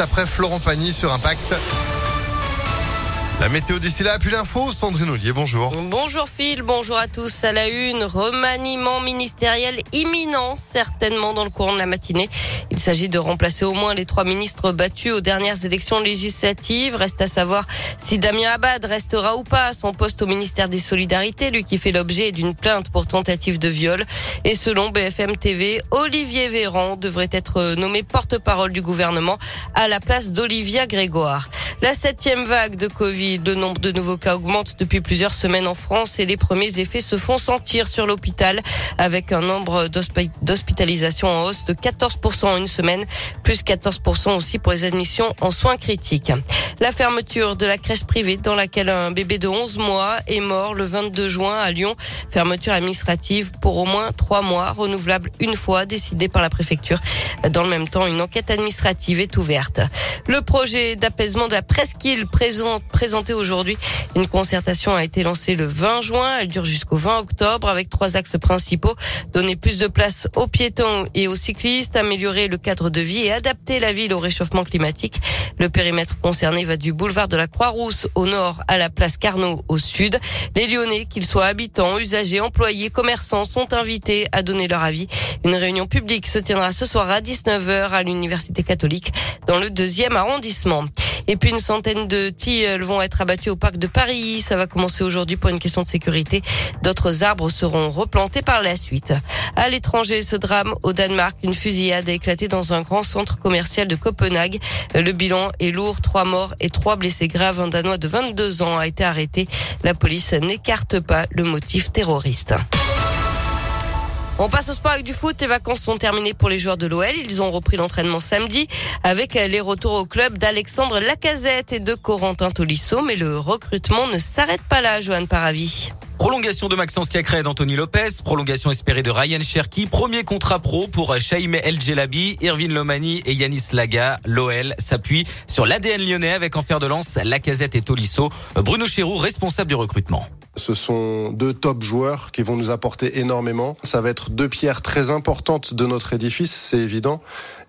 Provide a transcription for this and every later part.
Après Florent Pagny sur Impact. La météo d'ici là, puis l'info, Sandrine Ollier, bonjour. Bonjour Phil, bonjour à tous. À la une, remaniement ministériel imminent, certainement dans le courant de la matinée. Il s'agit de remplacer au moins les trois ministres battus aux dernières élections législatives. Reste à savoir si Damien Abad restera ou pas à son poste au ministère des Solidarités, lui qui fait l'objet d'une plainte pour tentative de viol. Et selon BFM TV, Olivier Véran devrait être nommé porte-parole du gouvernement à la place d'Olivia Grégoire. La septième vague de Covid, le nombre de nouveaux cas augmente depuis plusieurs semaines en France et les premiers effets se font sentir sur l'hôpital avec un nombre d'hospitalisations en hausse de 14% en une semaine, plus 14% aussi pour les admissions en soins critiques. La fermeture de la crèche privée dans laquelle un bébé de 11 mois est mort le 22 juin à Lyon. Fermeture administrative pour au moins trois mois, renouvelable une fois, décidée par la préfecture. Dans le même temps, une enquête administrative est ouverte. Le projet d'apaisement de la presqu'île présente, présenté aujourd'hui. Une concertation a été lancée le 20 juin. Elle dure jusqu'au 20 octobre avec trois axes principaux. Donner plus de place aux piétons et aux cyclistes, améliorer le cadre de vie et adapter la ville au réchauffement climatique. Le périmètre concerné va du boulevard de la Croix-Rousse au nord à la place Carnot au sud. Les Lyonnais, qu'ils soient habitants, usagers, employés, commerçants, sont invités à donner leur avis. Une réunion publique se tiendra ce soir à 19h à l'Université catholique dans le deuxième arrondissement. Et puis une centaine de tilleuls vont être abattus au parc de Paris. Ça va commencer aujourd'hui pour une question de sécurité. D'autres arbres seront replantés par la suite. À l'étranger, ce drame au Danemark, une fusillade a éclaté dans un grand centre commercial de Copenhague. Le bilan est lourd, trois morts et trois blessés graves. Un Danois de 22 ans a été arrêté. La police n'écarte pas le motif terroriste. On passe au sport avec du foot. Les vacances sont terminées pour les joueurs de l'OL. Ils ont repris l'entraînement samedi avec les retours au club d'Alexandre Lacazette et de Corentin Tolisso. Mais le recrutement ne s'arrête pas là, Johan Paravi. Prolongation de Maxence Cacré d'Anthony Lopez, prolongation espérée de Ryan Cherki, premier contrat pro pour Shaim El Jelabi, Irvin Lomani et Yanis Laga. L'OL s'appuie sur l'ADN lyonnais avec en fer de lance Lacazette et Tolisso. Bruno Chéroux, responsable du recrutement. Ce sont deux top joueurs qui vont nous apporter énormément. Ça va être deux pierres très importantes de notre édifice, c'est évident.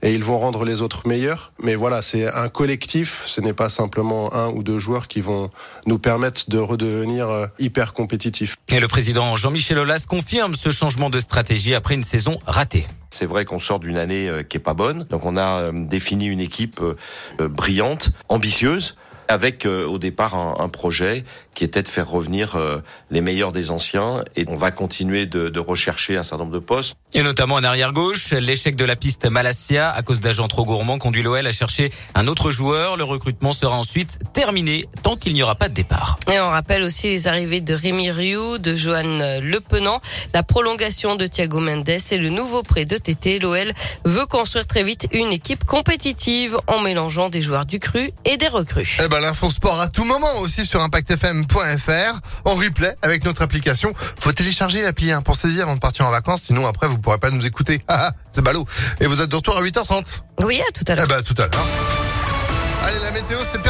Et ils vont rendre les autres meilleurs. Mais voilà, c'est un collectif. Ce n'est pas simplement un ou deux joueurs qui vont nous permettre de redevenir euh, hyper compétitifs. Et le président Jean-Michel Aulas confirme ce changement de stratégie après une saison ratée. C'est vrai qu'on sort d'une année euh, qui est pas bonne. Donc on a euh, défini une équipe brillante, ambitieuse avec euh, au départ un, un, projet qui était de faire revenir euh, les meilleurs des anciens et on va continuer de, de, rechercher un certain nombre de postes. Et notamment en arrière gauche, l'échec de la piste Malassia à cause d'agents trop gourmands conduit l'OL à chercher un autre joueur. Le recrutement sera ensuite terminé tant qu'il n'y aura pas de départ. Et on rappelle aussi les arrivées de Rémi Rioux, de Johan Lepenant, la prolongation de Thiago Mendes et le nouveau prêt de TT. L'OL veut construire très vite une équipe compétitive en mélangeant des joueurs du cru et des recrues. Eh ben, l'info sport à tout moment aussi sur impactfm.fr en replay avec notre application. Faut télécharger l'appli hein, pour saisir avant de partir en vacances, sinon après vous pourrez pas nous écouter. Ah, ah, c'est ballot. Et vous êtes de retour à 8h30. Oui, à tout à l'heure. Eh ben, tout à l'heure. Allez, la météo, c'est